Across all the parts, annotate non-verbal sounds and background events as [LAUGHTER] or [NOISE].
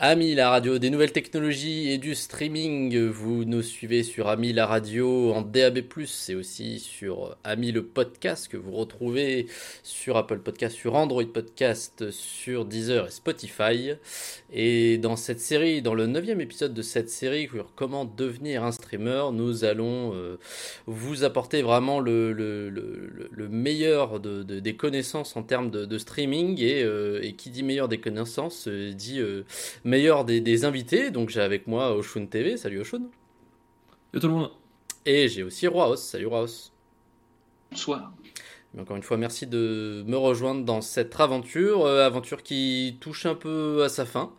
Ami la radio des nouvelles technologies et du streaming, vous nous suivez sur Ami la radio en DAB+, et aussi sur Ami le podcast que vous retrouvez sur Apple Podcast, sur Android Podcast, sur Deezer et Spotify. Et dans cette série, dans le neuvième épisode de cette série, sur comment devenir un streamer, nous allons euh, vous apporter vraiment le, le, le, meilleur de, des connaissances en termes de, streaming, et, euh, et, qui dit meilleur des connaissances euh, dit meilleur des, invités. Donc j'ai avec moi Oshun TV. Salut Oshun. Salut tout le monde. Et j'ai aussi Roaos. Salut Roaos. Bonsoir encore une fois, merci de me rejoindre dans cette aventure, euh, aventure qui touche un peu à sa fin.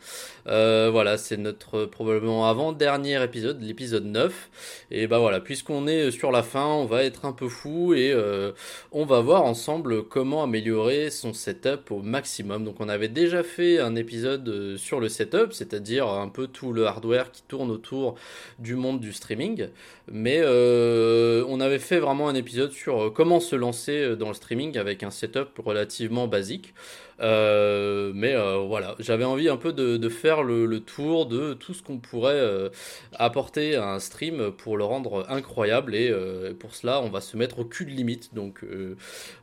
Euh, voilà, c'est notre probablement avant-dernier épisode, l'épisode 9. Et bah voilà, puisqu'on est sur la fin, on va être un peu fou et euh, on va voir ensemble comment améliorer son setup au maximum. Donc on avait déjà fait un épisode sur le setup, c'est-à-dire un peu tout le hardware qui tourne autour du monde du streaming. Mais on avait fait vraiment un épisode sur comment se lancer dans le streaming avec un setup relativement basique. Euh, mais euh, voilà, j'avais envie un peu de, faire le, tour de tout ce qu'on pourrait euh, apporter à un stream pour le rendre incroyable. Et pour cela, on va se mettre au cul de limite. Donc,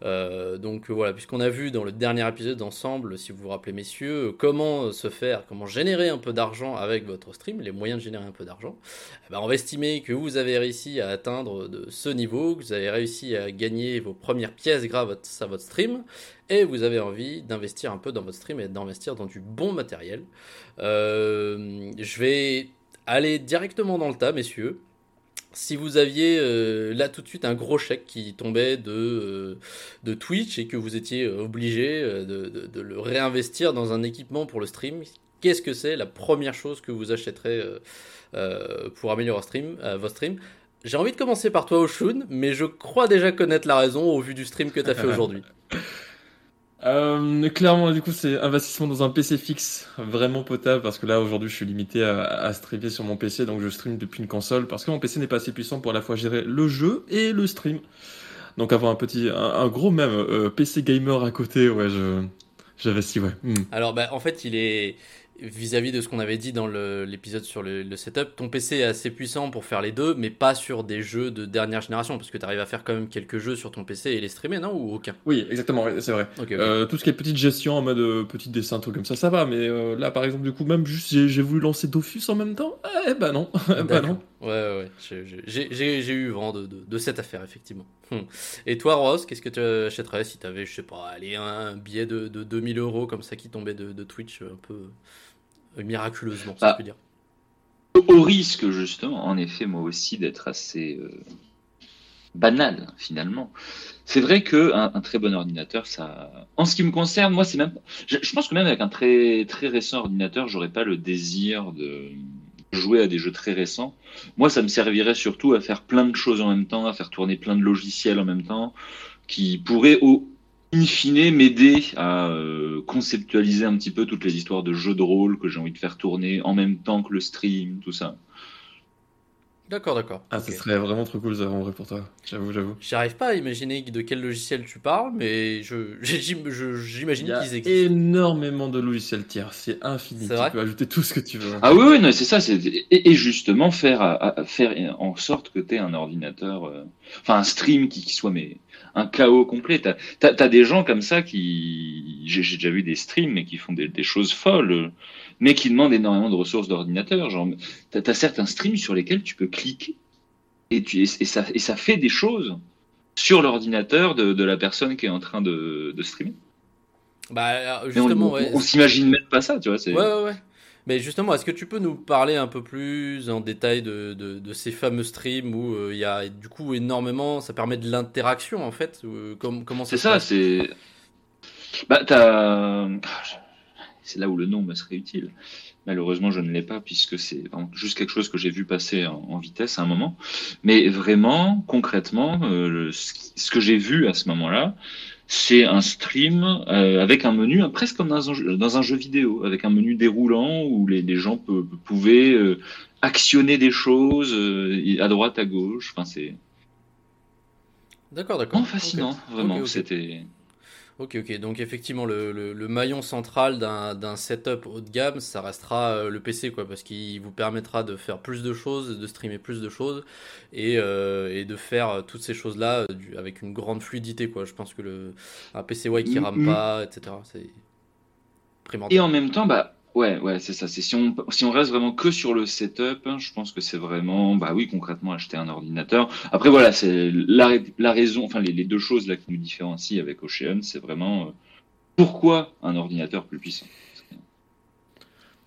voilà, puisqu'on a vu dans le dernier épisode ensemble, si vous vous rappelez, messieurs, comment se faire, comment générer un peu d'argent avec votre stream, les moyens de générer un peu d'argent. Eh ben, on va estimer que vous avez réussi à atteindre ce niveau, que vous avez réussi à gagner vos premières pièces grâce à votre stream et vous avez envie d'investir un peu dans votre stream et d'investir dans du bon matériel. Euh, je vais aller directement dans le tas, messieurs. Si vous aviez euh, là tout de suite un gros chèque qui tombait de, euh, de Twitch et que vous étiez obligé de, de, le réinvestir dans un équipement pour le stream, qu'est-ce que c'est la première chose que vous achèterez pour améliorer stream, votre stream? J'ai envie de commencer par toi, Oshun, mais je crois déjà connaître la raison au vu du stream que tu as fait [LAUGHS] aujourd'hui. Euh, clairement, du coup, c'est investissement dans un PC fixe vraiment potable parce que là, aujourd'hui, je suis limité à, à, streamer sur mon PC, donc je stream depuis une console parce que mon PC n'est pas assez puissant pour à la fois gérer le jeu et le stream. Donc avoir un petit, un, gros même euh, PC gamer à côté, ouais, je, j'investis, ouais. Hmm. Alors, bah, en fait, il est, vis-à-vis de ce qu'on avait dit dans l'épisode sur le, setup, ton PC est assez puissant pour faire les deux, mais pas sur des jeux de dernière génération, parce que tu arrives à faire quand même quelques jeux sur ton PC et les streamer, non Ou aucun? Oui, exactement, c'est vrai. Euh, tout ce qui est petite gestion en mode euh, petit dessin, truc comme ça, ça va, mais euh, là, par exemple, du coup, même juste j'ai voulu lancer Dofus en même temps, eh ben non, [LAUGHS] eh ben non. Ouais, ouais, j'ai eu vent de, cette affaire, effectivement. Hum. Et toi, Ross, qu'est-ce que tu achèterais si tu avais, je sais pas, allez, un billet de, 2000 euros comme ça qui tombait de, de Twitch un peu euh, miraculeusement, ça bah, dire? Au risque, justement, en effet, moi aussi, d'être assez euh, banal, finalement. C'est vrai que un, très bon ordinateur, ça. En ce qui me concerne, moi, c'est même. Je, pense que même avec un très très récent ordinateur, j'aurais pas le désir de jouer à des jeux très récents. Moi, ça me servirait surtout à faire plein de choses en même temps, à faire tourner plein de logiciels en même temps, qui pourraient au, in fine, m'aider à euh, conceptualiser un petit peu toutes les histoires de jeux de rôle que j'ai envie de faire tourner en même temps que le stream, tout ça. D'accord, d'accord. Ah, ce serait vraiment trop cool ça, en vrai, pour toi. J'avoue, j'avoue. J'arrive pas à imaginer de quel logiciel tu parles, mais je, [LAUGHS] j'imagine qu'ils existent. énormément de logiciels tiers, c'est infini. Tu peux ajouter tout ce que tu veux. Ah oui, oui, non, c'est ça. C'est... Et, justement, faire, faire en sorte que tu aies un ordinateur, euh, enfin un stream qui, qui soit mais un chaos complet. T'as as, des gens comme ça qui, j'ai déjà vu des streams, mais qui font des, choses folles, mais qui demandent énormément de ressources d'ordinateur. Genre, t'as as certains streams sur lesquels tu peux cliquer et, tu, et, ça, et ça fait des choses sur l'ordinateur de, de, la personne qui est en train de, de streamer. Bah, justement, on, on, s'imagine même pas ça, tu vois. Ouais, ouais, ouais. Mais justement, est-ce que tu peux nous parler un peu plus en détail de, de, ces fameux streams où euh, il y a du coup énormément, ça permet de l'interaction en fait euh, Comment c'est ça C'est bah t'as c'est là où le nom me serait utile. Malheureusement, je ne l'ai pas puisque c'est juste quelque chose que j'ai vu passer en, vitesse à un moment. Mais vraiment, concrètement, euh, ce que j'ai vu à ce moment-là, c'est un stream euh, avec un menu presque comme dans un, dans un, jeu vidéo, avec un menu déroulant où les, les gens pouvaient euh, actionner des choses à droite, à gauche. Enfin, c'est d'accord, d'accord. fascinant, vraiment. C'était. Ok, ok. Donc effectivement, le, le, le maillon central d'un d'un setup haut de gamme, ça restera euh, le PC, quoi, parce qu'il vous permettra de faire plus de choses, de streamer plus de choses, et, euh, et de faire euh, toutes ces choses-là avec une grande fluidité, quoi. Je pense que le un PC qui rame Mhm. pas, etc. C'est Et primordial. en même temps, bah ouais, ouais, c'est ça. C'est si on si on reste vraiment que sur le setup, hein, je pense que c'est vraiment, bah oui, concrètement acheter un ordinateur. Après voilà, c'est la ra- la raison, enfin les, les deux choses là qui nous différencient avec Ocean, c'est vraiment euh, pourquoi un ordinateur plus puissant?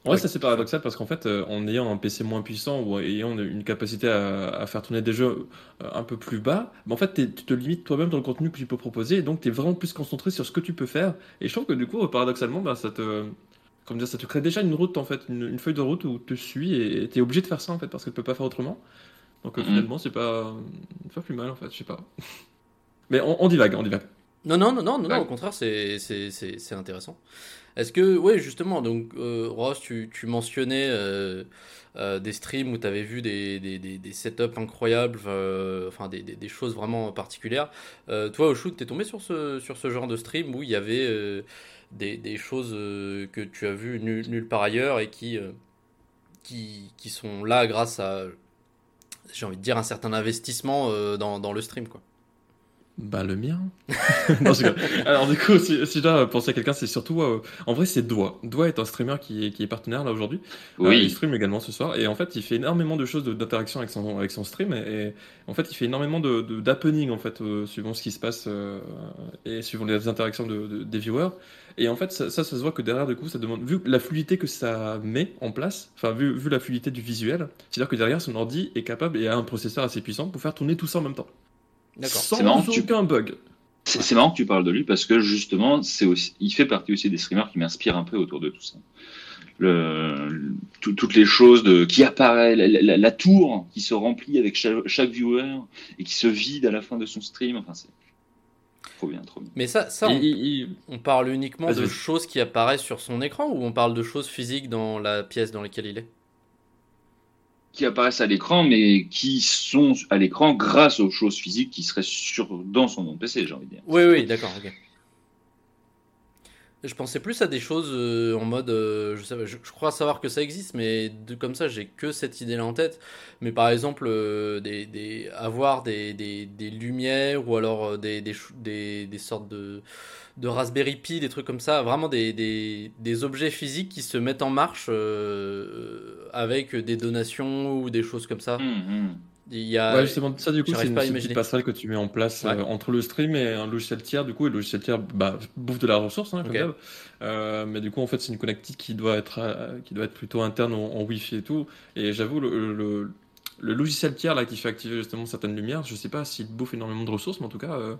Ouais, ça c'est paradoxal parce qu'en fait, euh, en ayant un PC moins puissant ou ayant une capacité à, faire tourner des jeux euh, un peu plus bas, bah, en fait, tu te limites toi-même dans le contenu que tu peux proposer et donc tu es vraiment plus concentré sur ce que tu peux faire. Et je trouve que du coup, paradoxalement, bah, ça te, comment dire, ça te crée déjà une route en fait, une, une feuille de route où tu suis et tu es obligé de faire ça en fait parce que tu peux pas faire autrement. Donc euh, Mhm. finalement, c'est pas, pas plus mal en fait, je sais pas. [LAUGHS] Mais on, on divague, on divague. Non, non, non, non, non, non, Ouais. au contraire, c'est intéressant. Est-ce que, oui, justement, donc, euh, Ross, tu, tu mentionnais euh, euh, des streams où tu avais vu des, des, des, des setups incroyables, enfin, des, des, des choses vraiment particulières. Toi, au shoot, t'es tombé sur ce, sur ce genre de stream où il y avait des, des choses euh, que tu as vues nulle, part ailleurs et qui, euh, qui, qui sont là grâce à, j'ai envie de dire, un certain investissement euh, dans, dans le stream, quoi. Bah le mien. [LAUGHS] Non. Alors du coup, si, si je dois penser à quelqu'un, c'est surtout, euh, en vrai, c'est Doigt. Doigt est un streamer qui est, qui est partenaire là aujourd'hui. Euh, il Oui, stream également ce soir et en fait, il fait énormément de choses d'interaction avec son avec son stream et, et en fait, il fait énormément de d'happening en fait euh, suivant ce qui se passe et suivant les interactions de, de- des viewers. Et en fait, ça, ça, ça se voit que derrière, du coup, ça demande, vu la fluidité que ça met en place, enfin, vu, vu la fluidité du visuel, c'est-à-dire que derrière, son ordi est capable et a un processeur assez puissant pour faire tourner tout ça en même temps. D'accord. Sans C'est marrant que tu- aucun bug. c'est marrant que tu parles de lui parce que justement, c'est aussi, il fait partie aussi des streamers qui m'inspirent un peu autour de tout ça. Le, le- tout- toutes les choses de, qui apparaissent, la, la- la tour qui se remplit avec chaque, chaque viewer et qui se vide à la fin de son stream. Enfin, c'est trop bien, trop bien. Mais ça, on, il- il- on parle uniquement de choses qui apparaissent sur son écran ou on parle de choses physiques dans la pièce dans laquelle il est? Qui apparaissent à l'écran, mais qui sont à l'écran grâce aux choses physiques qui seraient sur, dans son nom PC, j'ai envie de dire. Oui, oui, d'accord. Je pensais plus à des choses euh, en mode, euh, je, crois savoir que ça existe, mais de, comme ça, j'ai que cette idée-là en tête. Mais par exemple, euh, des, avoir des, des, lumières ou alors des sortes de, de Raspberry Pi, des trucs comme ça, vraiment des, des, des objets physiques qui se mettent en marche euh, avec des donations ou des choses comme ça. Hum, hum. Il y a, Ouais, justement, ça du coup, c'est une, pas petite passerelle que tu mets en place Ouais. euh, entre le stream et un logiciel tiers, du coup, et le logiciel tiers bah, bouffe de la ressource, hein, comme. Euh, mais du coup, en fait, c'est une connectique qui doit être, euh, qui doit être plutôt interne en, en Wi-Fi et tout. Et j'avoue, le, le, le logiciel tiers là, qui fait activer justement certaines lumières, je sais pas s'il bouffe énormément de ressources, mais en tout cas, euh,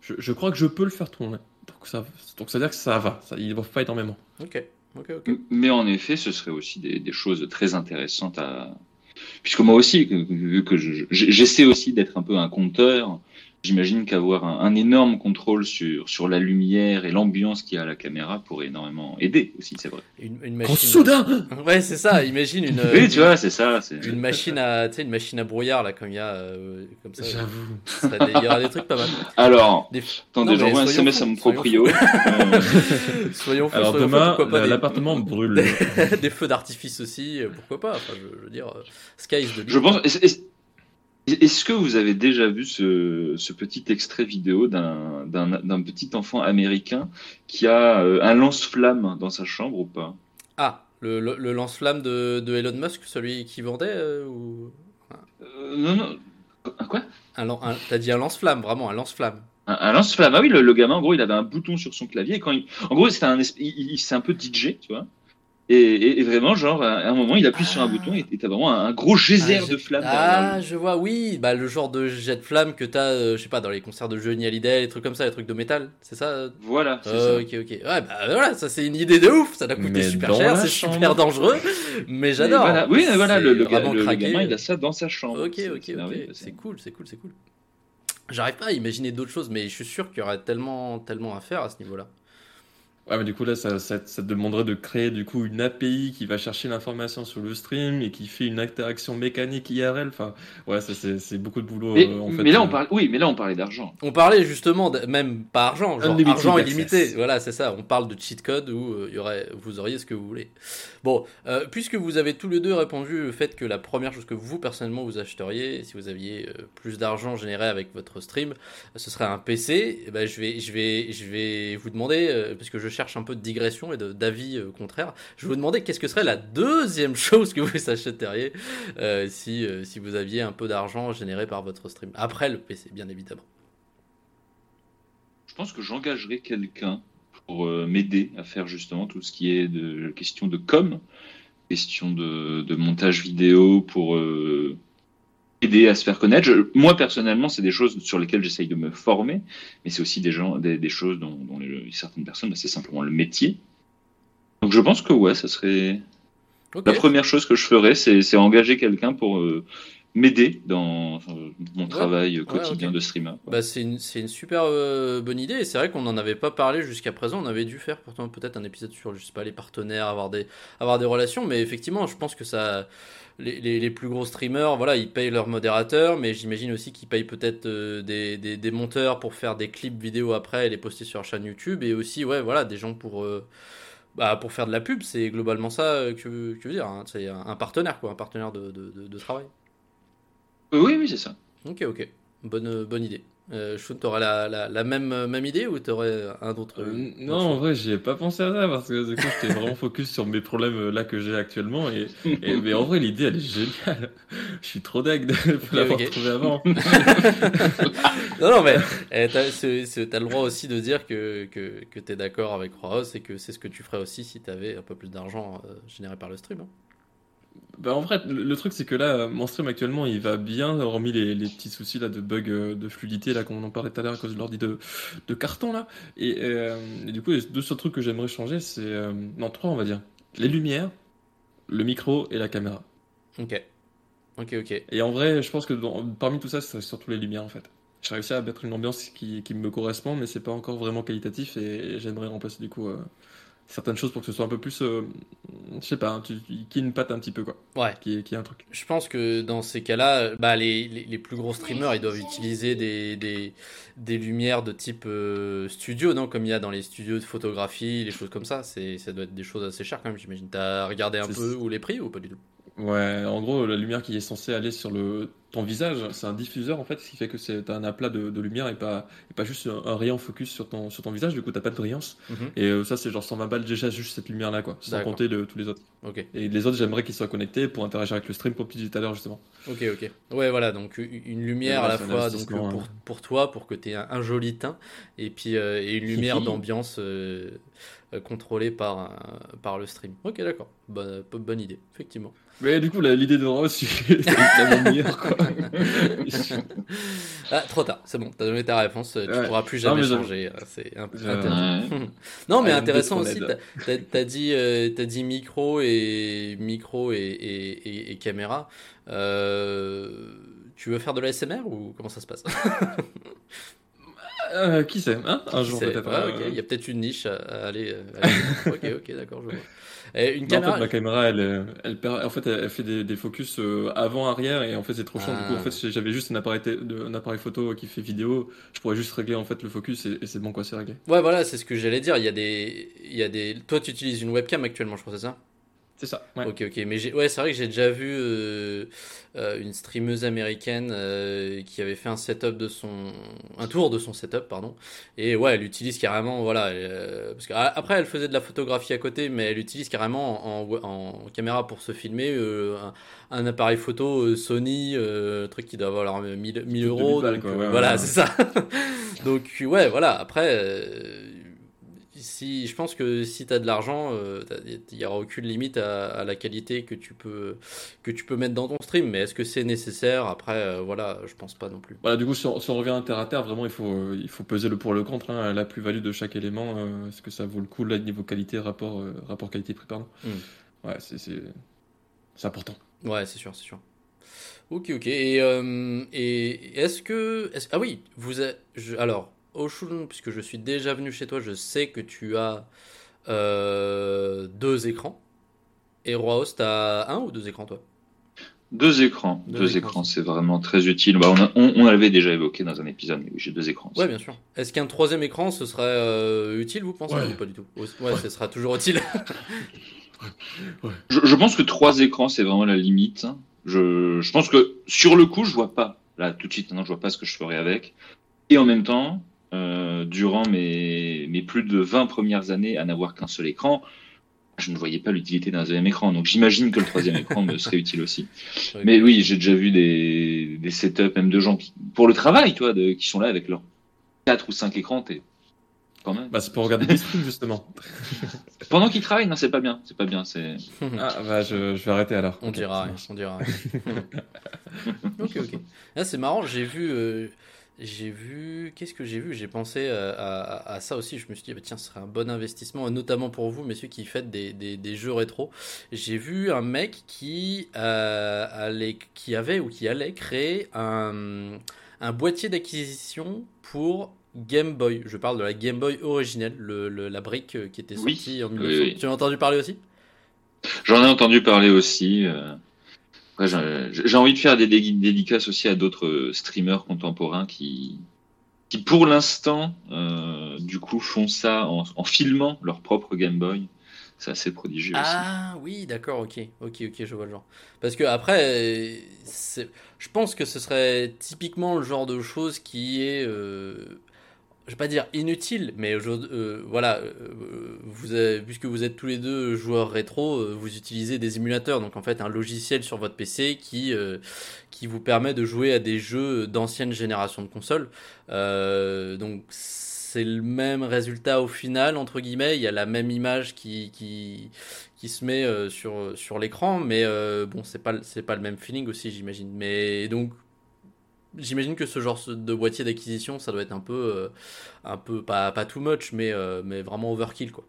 je, je crois que je peux le faire tourner. Donc ça, donc ça veut dire que ça va, ça, il ne bouffe pas énormément. Ok, ok, ok. Mais en effet, ce serait aussi des, des choses très intéressantes à. Puisque moi aussi, vu que je- je- j'essaie aussi d'être un peu un compteur, j'imagine qu'avoir un, un énorme contrôle sur, sur la lumière et l'ambiance qu'il y a à la caméra pourrait énormément aider aussi, c'est vrai. Une, machine. soudain [LAUGHS] Ouais, c'est ça. Imagine une. Oui, tu vois, c'est ça. Une machine à, tu sais, une machine à brouillard là, comme il y a, euh, comme ça. J'avoue. Il y aura des trucs pas mal. Alors, Des... attendez, j'envoie un soyons SMS à mon proprio. Euh, [LAUGHS] Soyons fous, Alors soyons demain, des- l'appartement [LAUGHS] brûle. des feux d'artifice aussi, euh, pourquoi pas. Enfin, je, je veux dire, sky is the. Je pense. Est-ce que vous avez déjà vu ce, ce petit extrait vidéo d'un petit enfant américain qui a euh, un lance-flamme dans sa chambre ou pas? Ah, le, le, le lance-flamme de, de Elon Musk, celui qui vendait euh, ou Euh, Non, non. Un quoi? Un, un- T'as dit un lance-flamme, vraiment un lance-flamme. Un, un lance-flamme. Ah oui, le, le gamin, en gros, il avait un bouton sur son clavier. Et quand il... En gros, c'était un, il, il- c'est un peu DJ, tu vois. Et, et, et vraiment, genre, à un moment, il appuie sur un Ah. bouton et t'as vraiment un, un gros geyser Ah, je- de flamme. derrière Ah, je vois, oui, bah le genre de jet de flamme que t'as, euh, je sais pas, dans les concerts de Johnny Hallyday, les trucs comme ça, les trucs de métal, c'est ça euh Voilà, c'est Euh, ça. Ok, ok. Ouais, bah voilà, ça c'est une idée de ouf, ça doit coûter Mais super cher, c'est chambre. super dangereux, mais j'adore. Voilà. Oui, mais voilà, le, le, vraiment le- le craqué. gamin, il a ça dans sa chambre. Ok, C'est- ok, c'est ok, c'est cool, c'est cool, c'est cool. J'arrive pas à imaginer d'autres choses, mais je suis sûr qu'il y aurait tellement, tellement à faire à ce niveau-là. Ouais, mais du coup, là, ça, ça, ça te demanderait de créer du coup une API qui va chercher l'information sur le stream et qui fait une interaction mécanique IRL. Enfin, ouais, ça, c'est c'est beaucoup de boulot Mais, euh, en fait. mais là, on euh. parle, oui, mais là, on parlait d'argent. On parlait justement, de- même pas argent, genre Unlimited argent access. illimité. Voilà, c'est ça. On parle de cheat code où euh, il y aurait, vous auriez ce que vous voulez. Bon, euh, puisque vous avez tous les deux répondu le fait que la première chose que vous personnellement vous achèteriez, si vous aviez euh, plus d'argent généré avec votre stream, ce serait un PC. eh ben, je vais, je vais, je vais vous demander, euh, parce que je cherche un peu de digression et d'avis euh, contraires, je vais vous demander qu'est-ce que serait la deuxième [LAUGHS] chose que vous achèteriez euh, si, euh, si vous aviez un peu d'argent généré par votre stream. Après le PC, bien évidemment. Je pense que j'engagerai quelqu'un pour m'aider à faire justement tout ce qui est de question de com, question de, montage vidéo pour aider à se faire connaître. Je- moi personnellement, c'est des choses sur lesquelles j'essaye de me former, mais c'est aussi des gens, des, des choses dont, dont les- certaines personnes, bah, c'est simplement le métier. Donc je pense que ouais, ça serait la première chose que je ferais, c'est engager quelqu'un pour euh, m'aider dans euh, mon travail quotidien de streamer. Bah, c'est une, une super euh, bonne idée et c'est vrai qu'on n'en avait pas parlé jusqu'à présent. On avait dû faire pourtant peut-être un épisode sur, je sais pas, les partenaires, avoir des, avoir des relations, mais effectivement, je pense que ça. Les, les, les plus gros streamers, voilà, ils payent leurs modérateurs, mais j'imagine aussi qu'ils payent peut-être euh, des, des, des monteurs pour faire des clips vidéo après et les poster sur leur chaîne YouTube, et aussi, ouais, voilà, des gens pour, euh, bah, pour faire de la pub. C'est globalement ça euh, que, je veux dire. hein. C'est un, partenaire, quoi, un partenaire de, de, de, de travail. Oui, oui, c'est ça. Ok, ok. Bonne, bonne idée. Euh, Shun, t'aurais la, la, la même, euh, même idée ou t'aurais un autre Euh, non, en vrai, j'y ai pas pensé à ça parce que du coup, j'étais vraiment focus sur mes problèmes euh, là que j'ai actuellement. Et, et- mais en vrai, l'idée, elle est géniale. [LAUGHS] Je suis trop deg de l'avoir ok. trouvé avant. [LAUGHS] Non, non, mais eh, t'as c'est- c'est- t'as le droit aussi de dire que, que, que t'es d'accord avec Roos et que c'est ce que tu ferais aussi si t'avais un peu plus d'argent euh, généré par le stream. hein. Bah, en vrai, le, le truc, c'est que là, mon stream actuellement, il va bien, hormis les, les petits soucis là de bug euh, de fluidité là, qu'on en parlait tout à l'heure à cause de l'ordi de, de carton là. Et, euh, et du coup, les deux seuls trucs que j'aimerais changer, c'est. euh, non, trois, on va dire. Les lumières, le micro et la caméra. Ok. Ok, ok. Et en vrai, je pense que dans- parmi tout ça, c'est surtout les lumières en fait. J'ai réussi à mettre une ambiance qui, qui me correspond, mais c'est pas encore vraiment qualitatif et j'aimerais remplacer du coup euh, certaines choses pour que ce soit un peu plus, euh, je sais pas, hein, tu- qui une patte un petit peu quoi, Ouais. qui qui ait un truc. Je pense que dans ces cas-là, bah, les, les, les plus gros streamers, ils doivent utiliser des, des, des lumières de type euh, studio, non? Comme il y a dans les studios de photographie, les choses comme ça. C'est, ça doit être des choses assez chères quand même, j'imagine. T'as regardé un peu où les prix ou pas du tout? Ouais, en gros, la lumière qui est censée aller sur le ton visage, c'est un diffuseur en fait, ce qui fait que c'est un aplat de, de lumière et pas et pas juste un, un rayon focus sur ton sur ton visage. Du coup, t'as pas de brillance. Mhm. Et euh, ça, c'est genre 120 balles déjà juste cette lumière là quoi, sans compter de tous les autres. Ok, Et les autres, j'aimerais qu'ils soient connectés pour interagir avec le stream, comme tu disais tout à l'heure justement. ok, ok. Ouais, voilà, donc une lumière Ouais, à la fois donc, pour, ouais. pour toi, pour que tu aies un, un joli teint, et puis euh, et une lumière d'ambiance euh, contrôlée par, par le stream. Ok, d'accord. Bonne, bonne idée, effectivement. Mais du coup, la- l'idée de Ross, [LAUGHS] c'est tellement meilleure, quoi. [LAUGHS] Ah, trop tard, c'est bon, t'as donné ta réponse, tu Ouais. pourras plus Non, jamais changer. euh, C'est un peu. Ouais. [LAUGHS] non, mais Ah, intéressant aussi, t'as dit, euh, t'as dit micro et micro et, et, et- et caméra. Euh, tu veux faire de la SMR ou comment ça se passe? Euh, qui sait, hein Un Qui jour peut-être. Ouais, euh, ok, Il y a peut-être une niche à, à aller. euh, à aller- [LAUGHS] ok, ok, d'accord, je vois. Et une non, en caméra. fait, ma caméra, elle, euh, elle, per- en fait, elle, elle fait des, des focus avant-arrière et en fait, c'est trop chiant. Du coup, Ah. en fait, j'avais juste un appareil, un appareil photo qui fait vidéo. Je pourrais juste régler en fait le focus et, et c'est bon quoi, c'est réglé. Ouais, voilà, c'est ce que j'allais dire. Il y a des, il y a des. Toi, tu utilises une webcam actuellement, je crois, c'est ça? C'est ça. Ouais. Ok, ok. Mais j'ai- ouais, c'est vrai que j'ai déjà vu euh, euh, une streameuse américaine euh, qui avait fait un setup de son, un tour de son setup, pardon. Et ouais, elle utilise carrément, voilà, elle, euh, parce qu'après elle faisait de la photographie à côté, mais elle utilise carrément en, en, en caméra pour se filmer euh, un, un appareil photo euh, Sony, euh, truc qui doit valoir 1000, 1000 de euros. 1000 balles, donc, quoi, ouais, voilà, ouais. c'est ça. [LAUGHS] donc ouais, voilà. Après. Si, je pense que si tu as de l'argent, il n'y aura aucune limite à, à la qualité que tu peux que tu peux mettre dans ton stream. Mais est-ce que c'est nécessaire? Après, euh, voilà, je pense pas non plus. Voilà, du coup, si on, si on revient à terre à terre, vraiment, il faut, euh, il faut peser le pour et le contre, hein, la plus-value de chaque élément. euh, Est-ce que ça vaut le coup, là, niveau qualité, rapport, euh, rapport qualité-prix, pardon? Mm. Ouais, c'est, c'est, c'est important. Ouais, c'est sûr, c'est sûr. Ok, ok. Et, et est-ce que ah oui, vous a- je- alors Oshun, puisque je suis déjà venu chez toi, je sais que tu as euh, deux écrans. Et Roi Host, t'as un ou deux écrans, toi? Deux écrans. Deux, écrans, c'est vraiment très utile. Bah, on, on, l'avait déjà évoqué dans un épisode, mais j'ai deux écrans. Ouais, bien sûr. Est-ce qu'un troisième écran, ce serait euh, utile, vous pensez Ouais. ou Pas du tout? Ouais, ce sera toujours utile? [LAUGHS] Je, je pense que trois écrans, c'est vraiment la limite. Je, je pense que sur le coup, je vois pas. Là, tout de suite, maintenant, je vois pas ce que je ferais avec. Et en même temps, euh, durant mes, mes plus de 20 premières années à n'avoir qu'un seul écran, je ne voyais pas l'utilité d'un deuxième écran. Donc j'imagine que le troisième écran me serait utile aussi. [LAUGHS] Mais oui, j'ai déjà vu des, des setups, même de gens qui, pour le travail, toi, de, qui sont là avec leurs quatre ou cinq écrans. T'es quand même. Bah, c'est pour regarder des streams, justement. [LAUGHS] Pendant qu'ils travaillent, non, c'est pas bien. C'est pas bien. C'est. [LAUGHS] Ah, bah, je, je vais arrêter alors. On dira, on dira. ok, ok. Là, c'est marrant, j'ai vu, euh, j'ai vu, qu'est-ce que j'ai vu? J'ai pensé à, à- à ça aussi. Je me suis dit, bah, tiens, ce serait un bon investissement, notamment pour vous, messieurs qui faites des, des- des jeux rétro. J'ai vu un mec qui, euh, allait, qui avait ou qui allait créer un, un boîtier d'acquisition pour Game Boy. Je parle de la Game Boy originelle, le, le- la brique euh, qui était Oui, sortie en oui, 1900. oui. Tu as entendu parler aussi? J'en ai entendu parler aussi. euh. Après, j'ai envie de faire des dé- dédicaces aussi à d'autres euh, streamers contemporains qui, qui pour l'instant, euh, du coup, font ça en, en filmant leur propre Game Boy. C'est assez prodigieux aussi. Ah oui, d'accord, ok, ok, ok, je vois le genre. Parce que après, je pense que ce serait typiquement le genre de chose qui est, euh, je vais pas dire inutile, mais euh, voilà, euh, vous puisque vous êtes tous les deux joueurs rétro, euh, vous utilisez des émulateurs, donc en fait un logiciel sur votre PC qui euh, qui vous permet de jouer à des jeux d'ancienne génération de consoles. Euh, donc c'est le même résultat au final entre guillemets. Il y a la même image qui qui qui se met euh, sur sur l'écran, mais bon c'est pas pas le même feeling aussi j'imagine. Mais donc J'imagine que ce genre de boîtier d'acquisition, ça doit être un peu, euh, un peu pas, pas too much, mais, euh, mais vraiment overkill quoi.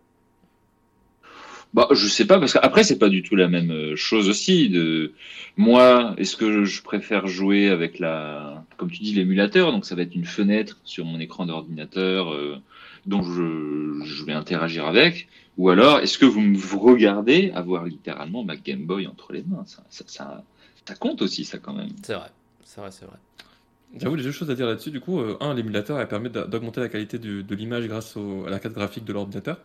Bah, je sais pas parce qu'après c'est pas du tout la même euh, chose aussi. De moi, est-ce que je préfère jouer avec la, comme tu dis, l'émulateur, donc ça va être une fenêtre sur mon écran d'ordinateur euh, dont je, je vais interagir avec, ou alors est-ce que vous me regardez avoir littéralement ma Game Boy entre les mains? Ça, ça, ça, ça compte aussi ça quand même. C'est vrai, c'est vrai, c'est vrai. J'avoue, les deux choses à dire là-dessus. Du coup, euh, un, l'émulateur, elle permet d'a- d'augmenter la qualité du- de l'image grâce au- à la carte graphique de l'ordinateur.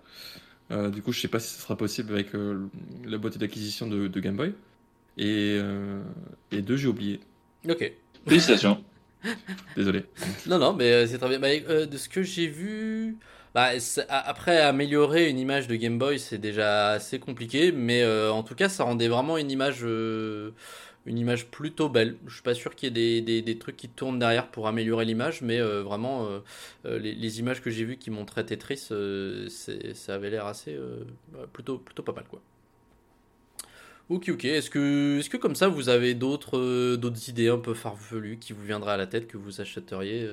Euh, du coup, je sais pas si ce sera possible avec euh, la boîte d'acquisition de, de Game Boy. Et, euh, et deux, j'ai oublié. Ok. Félicitations. [LAUGHS] Désolé. Non, non, mais euh, c'est très bien. Bah, euh, de ce que j'ai vu, bah, après améliorer une image de Game Boy, c'est déjà assez compliqué, mais euh, en tout cas, ça rendait vraiment une image, euh, une image plutôt belle. Je suis pas sûr qu'il y ait des, des, trucs qui tournent derrière pour améliorer l'image, mais euh, vraiment, euh, euh, les, images que j'ai vues qui montraient Tetris, euh, ça avait l'air assez, bah, plutôt, plutôt pas mal, quoi. Ok, ok. Est-ce que, est-ce que comme ça, vous avez d'autres, idées un peu farfelues qui vous viendraient à la tête que vous achèteriez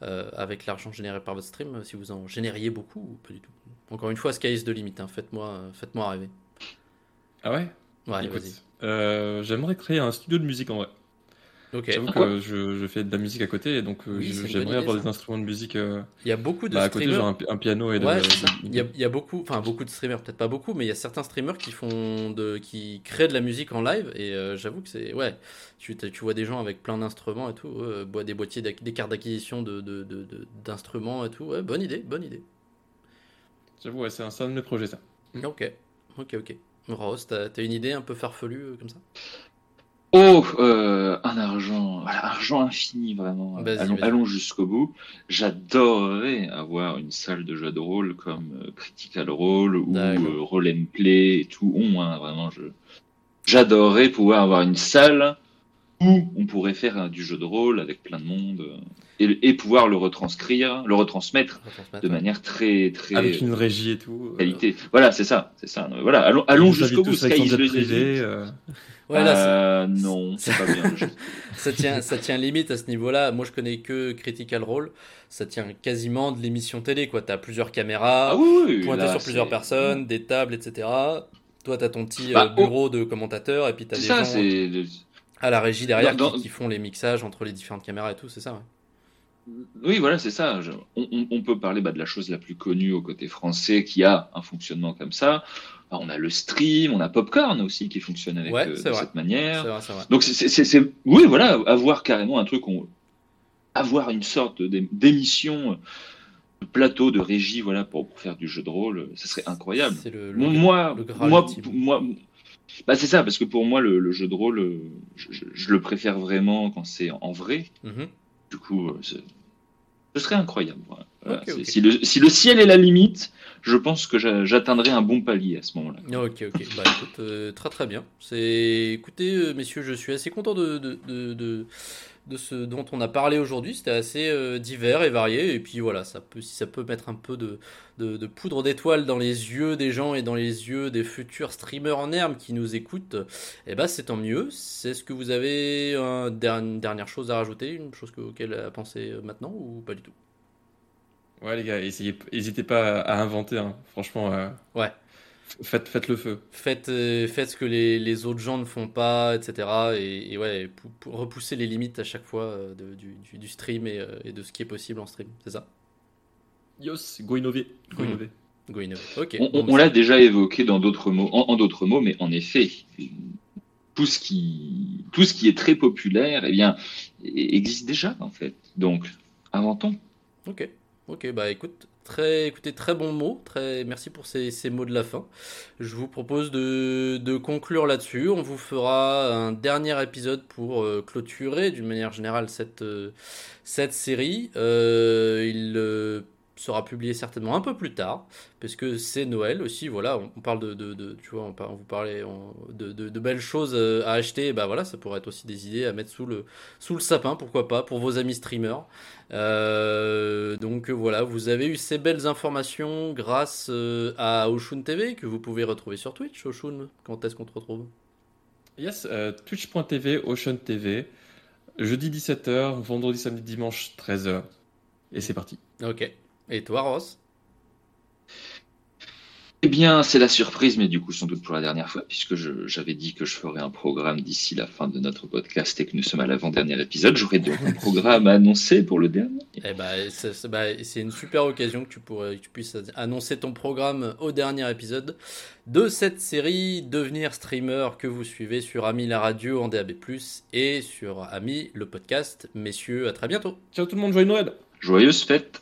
avec l'argent généré par votre stream, si vous en génériez beaucoup ou pas du tout? Encore une fois, sky is the limit. hein. Faites-moi, faites-moi rêver. Ah ouais? Ouais, Écoute, euh, j'aimerais créer un studio de musique en vrai. Ok. J'avoue Pourquoi que je, je fais de la musique à côté et donc euh, Oui, j'aimerais avoir ça. des instruments de musique. euh, Il y a beaucoup de bah, à côté, streamers. genre un, pi- un piano et de. Ouais, ça. Il y a, il y a beaucoup, enfin beaucoup de streamers, peut-être pas beaucoup, mais il y a certains streamers qui font de, qui créent de la musique en live et euh, j'avoue que c'est, ouais, tu, tu vois des gens avec plein d'instruments et tout, des boîtiers, des cartes d'acquisition de, de, de- de- d'instruments et tout, ouais, bonne idée, bonne idée. J'avoue, ouais, c'est un de mes projets ça. Ok, ok, ok. Rose, t'as, une idée un peu farfelue euh, comme ça? Oh, euh, un argent, argent infini vraiment. Allons jusqu'au bout. J'adorerais avoir une salle de jeu de rôle comme euh, Critical Role ou Roll and Play et tout. On, hein, vraiment, je j'adorerais pouvoir avoir une salle où on pourrait faire euh, du jeu de rôle avec plein de monde euh, et, et pouvoir le retranscrire, le retransmettre Retransmettre, de ouais. manière très très Avec une régie et tout. euh, qualité. Voilà, c'est ça, c'est ça. Voilà, allons, allons jusqu'au bout. Sky is privé. limit. euh, Ouais, là, Euh, non, c'est pas bien. [LAUGHS] Ça tient, ça tient limite à ce niveau-là. Moi, je connais que Critical Role. Ça tient quasiment de l'émission télé, quoi. T'as plusieurs caméras, Ah oui, oui, pointées là, sur plusieurs personnes, des tables, etc. Toi, t'as ton petit Bah, euh, bureau de commentateur, et puis t'as des ça, gens à la régie derrière Dans- qui, qui font les mixages entre les différentes caméras et tout, c'est ça, ouais. Oui, voilà, c'est ça. Je- on, peut parler bah, de la chose la plus connue au côté français qui a un fonctionnement comme ça. Bah, on a le stream, on a Popcorn aussi qui fonctionne avec Ouais, euh, de vrai. cette manière. Vrai, vrai. Donc c'est, oui, voilà, avoir carrément un truc, on, avoir une sorte d'é- d'émission, de plateau, de régie, voilà, pour, pour faire du jeu de rôle, ça serait incroyable. Le, moi, le moi, moi, bah c'est ça, parce que pour moi, le, le jeu de rôle, euh, je, je- je le préfère vraiment quand c'est en vrai. Mhm. Du coup, euh, ce serait incroyable. voilà. Le, si le ciel est la limite, je pense que j'a- j'atteindrai un bon palier à ce moment-là. Ok, ok. Bah euh, très très bien. C'est, écoutez, euh, messieurs, je suis assez content de, de, ce dont on a parlé aujourd'hui. C'était assez euh, divers et varié. Et puis voilà, ça peut, si ça peut mettre un peu de, poudre d'étoiles dans les yeux des gens et dans les yeux des futurs streamers en herbe qui nous écoutent, eh ben c'est tant mieux. C'est ce que vous avez une dernière chose à rajouter, une chose que, auquel à penser maintenant ou pas du tout? Ouais, les gars, essayez, n'hésitez pas à, inventer, hein. Franchement, euh, Ouais. faites, faites le feu. Faites, euh, faites ce que les, les autres gens ne font pas, etc. Et, et ouais, pou- pou- repousser les limites à chaque fois euh, de- du, du- du stream et, euh, et de ce qui est possible en stream. C'est ça? Yos, go innover, go innover. Go innover. Ok. On, bon, on- on l'a déjà évoqué dans d'autres mots, en, en d'autres mots, mais en effet, tout ce qui, tout ce qui est très populaire, eh bien, e- existe déjà en fait. Donc, inventons. Ok, ok, bah écoute, très, écoutez, très bon mot, très, merci pour ces, ces mots de la fin. Je vous propose de, de conclure là-dessus. On vous fera un dernier épisode pour euh, clôturer d'une manière générale cette, euh, cette série. Euh, il sera publié certainement un peu plus tard, parce que c'est Noël aussi. Voilà, on, on parle de, de, de- tu vois, on, vous parlait on- de, belles choses euh, à acheter. Et bah voilà, ça pourrait être aussi des idées à mettre sous le, sous le sapin, pourquoi pas, pour vos amis streamers. Euh, donc voilà, vous avez eu ces belles informations grâce euh, à Oshun TV que vous pouvez retrouver sur Twitch. Oshun, quand est-ce qu'on te retrouve? Yes, euh, twitch.tv, Ocean TV, jeudi 17h, vendredi, samedi, dimanche 13h. Et c'est parti. Ok. Et toi, Ross? Eh bien, c'est la surprise, mais du coup, sans doute pour la dernière fois, puisque je- j'avais dit que je ferais un programme d'ici la fin de notre podcast et que nous sommes à l'avant-dernier épisode. J'aurais donc un programme à annoncer pour le dernier. Eh ben, c'est bah, c'est une super occasion que tu, pourrais, que tu puisses annoncer ton programme au dernier épisode de cette série Devenir streamer que vous suivez sur Ami la radio en DAB+, et sur Ami le podcast. Messieurs, à très bientôt Ciao tout le monde, joyeux Noël Joyeuse fête